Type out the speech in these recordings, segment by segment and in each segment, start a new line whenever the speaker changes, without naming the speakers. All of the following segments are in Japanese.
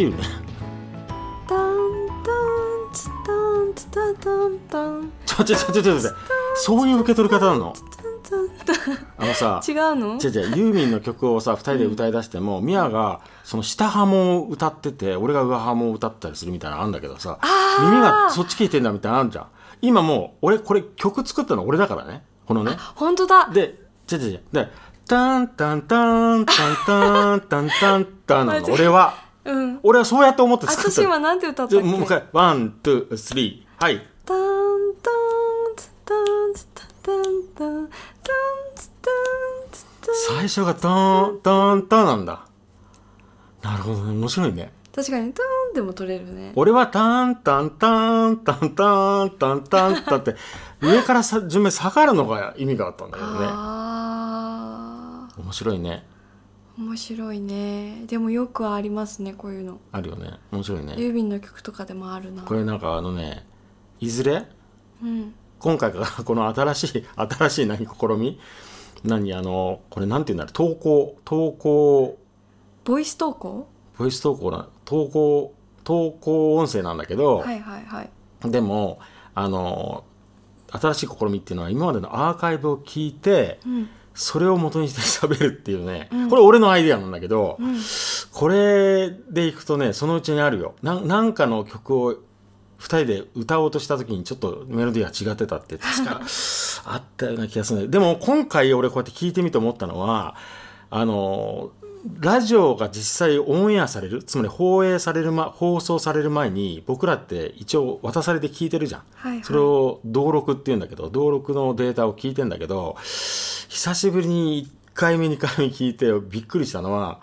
ディアユーミン
ンなんか仕切るね
タンタンツタンツタタンタン
ちょちょちょちょちょちょそういう受け取り方なのあのさ
違うの
違う違うユーミンの曲をさ2人で歌い出しても、ミアがその下ハモを歌ってて俺が上ハモを歌ったりするみたいなのあるんだけどさ耳がそっち聞いてんだみたいなのあるじゃん今もう俺これ曲作ったの俺だからねこのね
本当だ
で違う違う違うでタンタンタンタンタンタンタンタンなの俺は
うん。
俺はそうやって思って作った。の
私今なんて歌った
んだ
っけ？
じゃもう一回 one two three。はい。
タンタンツタンツタタンタンタンツタンツタン
最初がタンタンタンなんだなるほどね面白いね
確かにタンでも取れるね
俺はタンタンタンタンタンタンタンタンって上からさ順目下がるのが意味があったんだけどね
あ
面白いね
ー面白いね。でもよくありますねこういうの。
あるよね。面白いね。
郵便の曲とかでもあるな。
これなんかあのねいずれ？
うん。
今回か。ら この新しい新しい何試み？何あのこれなんて言うんだろう。投稿投稿。
ボイス投稿？
ボイス投稿な投稿投稿音声なんだけど、
はいはいはい。
でもあの新しい試みっていうのは今までのアーカイブを聞いて、
うん
それを元にして喋るっていうね、
うん。
これ俺のアイデアなんだけど、
うん。
これでいくとねそのうちにあるよ。ななんかの曲を2人で歌おうとした時にちょっとメロディーが違ってたって。確か あったような気がするでも今回俺こうやって聞いてみて思ったのはあのラジオが実際オンエアされるつまり放映される、ま、放送される前に僕らって一応渡されて聞いてるじゃん。
はいはい。
それを登録っていうんだけど登録のデータを聞いてんだけど久しぶりに1回目2回目聞いてびっくりしたのは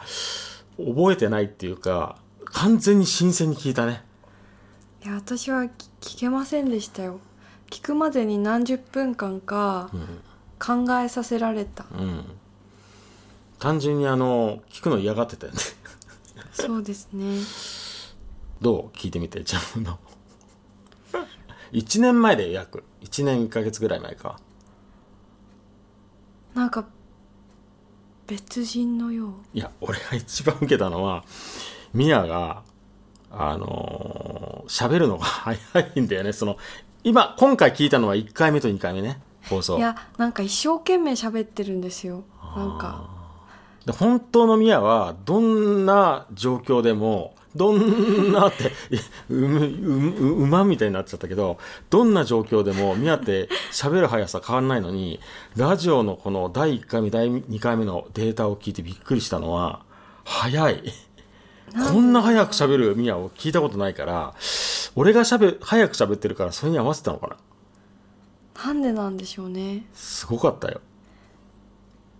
覚えてないっていうか完全に新鮮に聞いたね。
いや私は聞聞けませんでしたよ。聞くまでに何十分間か考えさせられた、
うん単純にあの聞くの嫌がってたよね。
そうですね。
どう？聞いてみてジャムの。1年前で約。1年1ヶ月ぐらい前か。
なんか別人のよう。
いや俺が一番受けたのはミヤがあのー喋るのが早いんだよね。その今今回聞いたのは1回目と2回目ね放送。
いやなんか一生懸命喋ってるんですよ。なんか
で本当のミヤはどんな状況でもどんなって うむうう馬みたいになっちゃったけどどんな状況でもミヤって喋る速さ変わんないのにラジオのこの第1回目第2回目のデータを聞いてびっくりしたのは早い。こんな早く喋るミヤを聞いたことないから俺がしゃべ早く喋ってるからそれに合わせたのかな。
なんでなんでしょうね。
すごかったよ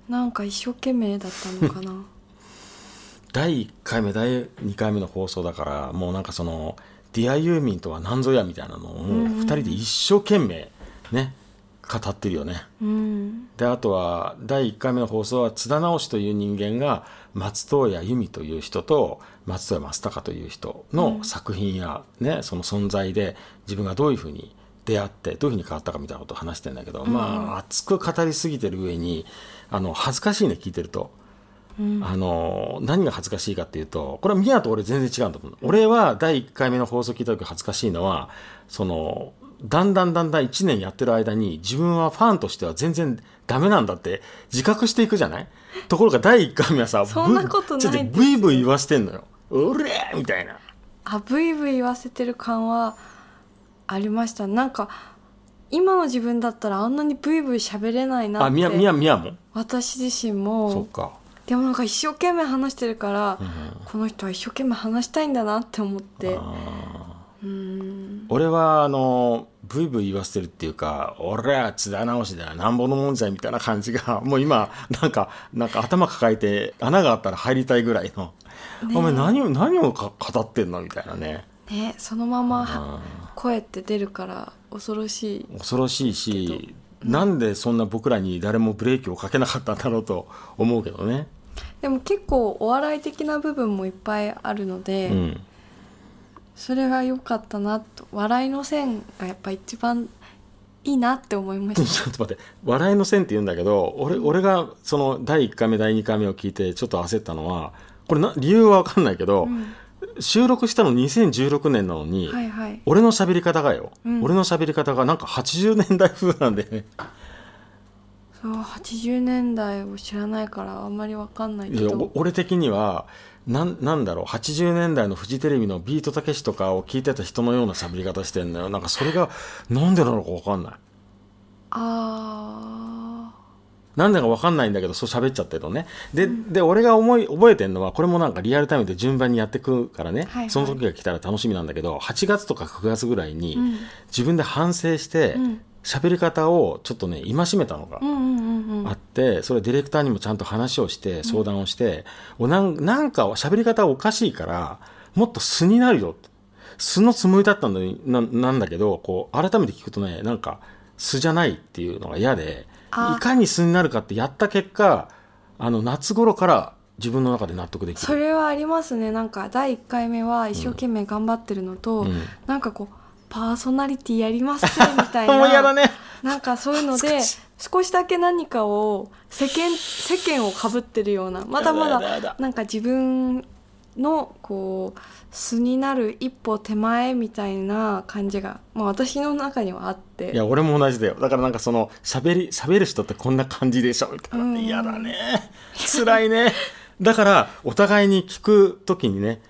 なんか一生懸命だったのかな。
第1回目第2回目の放送だからもうなんかその「ディアユーミンとは何ぞや」みたいなのをもう2人で一生懸命ね語ってるよね。
うん。
であとは第1回目の放送は津田直という人間が松任谷由実という人と松任谷正隆という人の作品や、ねその存在で自分がどういうふうに出会ってどういうふうに変わったかみたいなことを話してるんだけど、まあ熱く語りすぎてる上にあの恥ずかしいね聞いてると。あの何が恥ずかしいかっていうとこれは宮と俺全然違うんだと思う。俺は第1回目の放送聞いた時恥ずかしいのはそのだんだんだんだん1年やってる間に自分はファンとしては全然ダメなんだって自覚していくじゃない？ところが第1回目はさ
そんなことない
ブちょっとブイブイ言わしてんのよ。うれーみたいな。
あブイブイ言わせてる感はありました。なんか今の自分だったらあんなにブイブイ喋れないなって
あみやみやみやも？
私自身も。
そっか。
でもなんか一生懸命話してるから、この人は一生懸命話したいんだなって思って。うー。ん。
俺はあのブイブイ言わせてるっていうか俺は津田直しだよ。なんぼのもんじゃいみたいな感じが もう今なんかなんか頭抱えて穴があったら入りたいぐらいの、お前何を何をか語ってんの？みたいなね。
ねそのままは声って出るから恐ろしい
恐ろしいしなんでそんな僕らに誰もブレーキをかけなかったんだろうと思うけどね、
でも結構お笑い的な部分もいっぱいあるので、
うん、
それが良かったなと。笑いの線がやっぱ一番いいなって思いまし
ちょっと待って。笑いの線って言うんだけど俺俺がその第1回目第2回目を聞いてちょっと焦ったのはこれな理由は分かんないけど、
うん
収録したの2016年なのに、
はいはい。
俺の喋り方がよ、
うん。
俺の喋り方がなんか80年代風なんで。ね
そう80年代を知らないからあんまりわかんないけ
いや
ど
お俺的にはなんなんだろう。80年代のフジテレビのビートたけしとかを聞いてた人のような喋り方してんのよ。なんかそれがなんでなのか分かんない。
あ
なんでか分かんないんだけどそう喋っちゃってるのね。で,、で俺が思い覚えてるのはこれもなんかリアルタイムで順番にやってくるからね、
はいはい。
その時が来たら楽しみなんだけど8月とか9月ぐらいに自分で反省して
うん。
喋り方をちょっとね戒めたのが
うんうんうんうん。
あってそれディレクターにもちゃんと話をして相談をして、おなんなんか喋り方おかしいからもっと素になるよ。素のつもりだったのにななんだけどこう改めて聞くとねなんか素じゃないっていうのが嫌で。
あ
いかに素になるかってやった結果あの夏頃から自分の中で納得できる。
それはありますね。なんか第1回目は一生懸命頑張ってるのと、
うん。
なんかこうパーソナリティやりますぜみたい
もう嫌だ
な
ね。
なんかそういうので少し。だけ何かを世間世間をかぶってるようなまだま
だ。
なんか自分のこう素になる一歩手前みたいな感じが、まあ、私の中にはあって。
いや俺も同じだよ。だからなんかその喋り喋る人ってこんな感じでしょみたいな。
うん。
嫌だね。辛いね。だからお互いに聞く時にね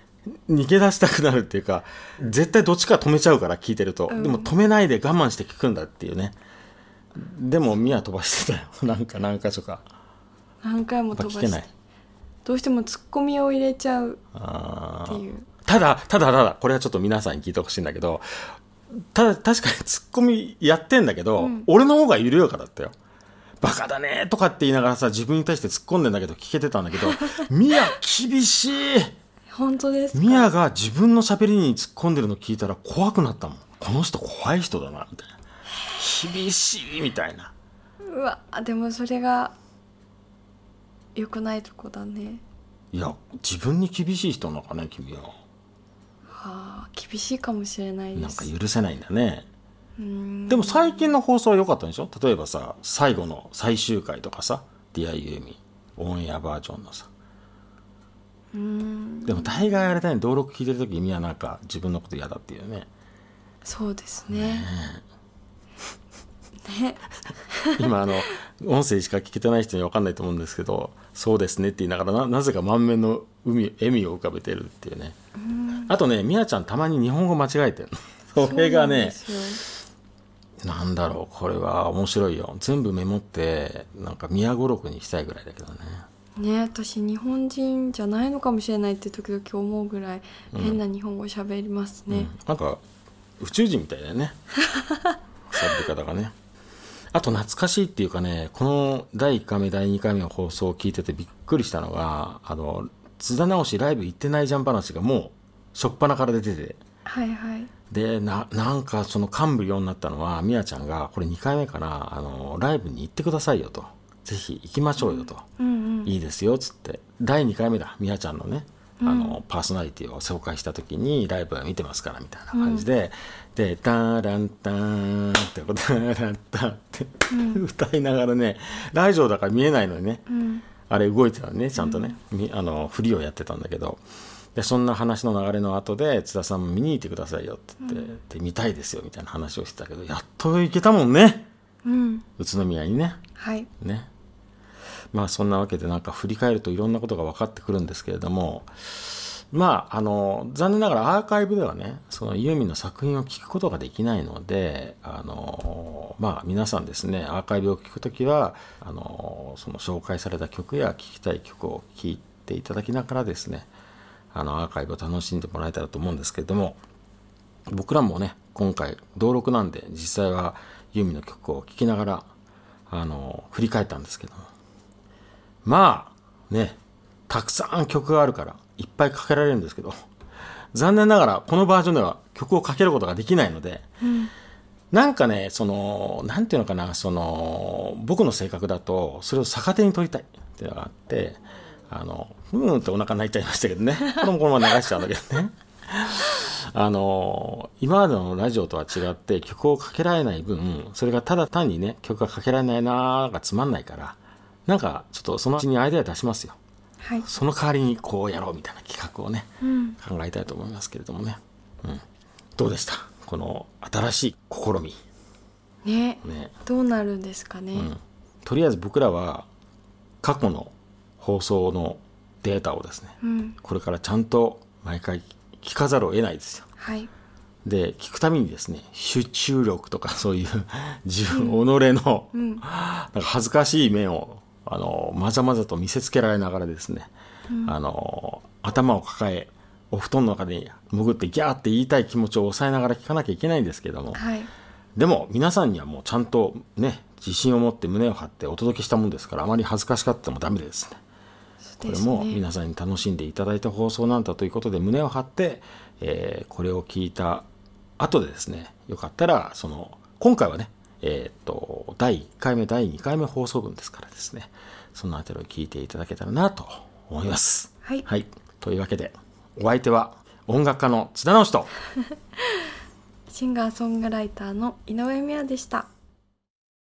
逃げ出したくなるっていうか絶対どっちか止めちゃうから聞いてると、
うん。
でも止めないで我慢して聞くんだっていうね。でもミア飛ばしてたよ。なんか何箇所か。
何回も飛ばし
聞けない。
てどうしてもツッコミを入れちゃうっていう。
ただただただこれはちょっと皆さんに聞いてほしいんだけどただ確かにツッコミやってんだけど、
うん。
俺の方が緩やかだったよ。バカだねとかって言いながらさ自分に対して突っ込んでんだけど聞けてたんだけど ミヤ厳しい。
本当ですか？
ミヤが自分の喋りに突っ込んでるの聞いたら怖くなったもん。この人怖い人だなみたいな。厳しいみたいな。
うわでもそれが良くないとこだね。
いや自分に厳しい人なのかね君は。
はあ厳しいかもしれない
なんか
です
許せないんだね。でも最近の放送は良かったんでしょ？例えばさ最後の最終回とかさ「ディアユーミオンエアバージョンのさ。でも大概あれだね。登録聞いてる時君はなんか自分のこと嫌だっていうね。
そうですね。ね
今あの音声しか聞けてない人には分かんないと思うんですけど「そうですね」って言いながらななぜか満面の海笑みを浮かべてるっていうね。あとねみやちゃんたまに日本語間違えてる それがね
なん
だろうこれは面白いよ。全部メモってなんか宮語録にしたいぐらいだけどね。
ね私日本人じゃないのかもしれないって時々思うぐらい変な日本語喋りますね、
うん。なんか宇宙人みたいだよね。喋り方がねあと懐かしいっていうかねこの第1回目第2回目の放送を聞いててびっくりしたのがあの津田直しライブ行ってないじゃん話がもう初っ端から出てて。
はいはい。
でななんかその感無量になったのはみやちゃんがこれ2回目かなあのライブに行ってくださいよと。ぜひ行きましょうよと、
うんうん
いいですよっつって。第2回目だみやちゃんのねあの、パーソナリティを紹介した時にライブは見てますからみたいな感じで、で「タランタン」って「タランタン」って、歌いながらねラジオだから見えないのにね、
うん。
あれ動いてたのねちゃんとね、みあの振りをやってたんだけど。でそんな話の流れの後で津田さんも見に行ってくださいよって言って、で見たいですよみたいな話をしてたけどやっと行けたもんね。
うん。
宇都宮にね。
はい。
ねまあそんなわけでなんか振り返るといろんなことが分かってくるんですけれどもまああの残念ながらアーカイブではねそのユーミンの作品を聞くことができないのであのまあ皆さんですねアーカイブを聞くときはあのその紹介された曲や聴きたい曲を聴いていただきながらですねあのアーカイブを楽しんでもらえたらと思うんですけれども僕らもね今回登録なんで実際はユーミンの曲を聴きながらあの振り返ったんですけどもまあねたくさん曲があるからいっぱいかけられるんですけど 残念ながらこのバージョンでは曲をかけることができないので、なんかねそのなんていうのかなその僕の性格だとそれを逆手に取りたいっていうのがあってあのふーんってお腹泣いちゃいましたけどね。これもこのまま流しちゃうんだけどね。あの今までのラジオとは違って曲をかけられない分それがただ単にね曲がかけられないなーがつまんないからなんかちょっとそのうちにアイデア出しますよ。
はい。
その代わりにこうやろうみたいな企画をね、
うん。
考えたいと思いますけれどもね、うん、どうでした？この新しい試み。
ね。
ね、
どうなるんですかね、
うん、とりあえず僕らは過去の放送のデータをですね
うん。
これからちゃんと毎回聞かざるを得ないですよ。
はい。
で聞くためにですね集中力とかそういう自分、己の、
うん。
なんか恥ずかしい面をあのまざまざと見せつけられながらですね、あの頭を抱えお布団の中に潜ってギャーって言いたい気持ちを抑えながら聞かなきゃいけないんですけども
はい。
でも皆さんにはもうちゃんとね自信を持って胸を張ってお届けしたもんですからあまり恥ずかしがってもダメですね。これも皆さんに楽しんでいただいた放送なんだということで胸を張って、えーこれを聞いた後でですねよかったらその今回はねえーっと第1回目第2回目放送分ですからですね。そのあたりを聞いていただけたらなと思います。
はい。
はい、というわけでお相手は音楽家の津田直人
シンガーソングライターの井上美也でした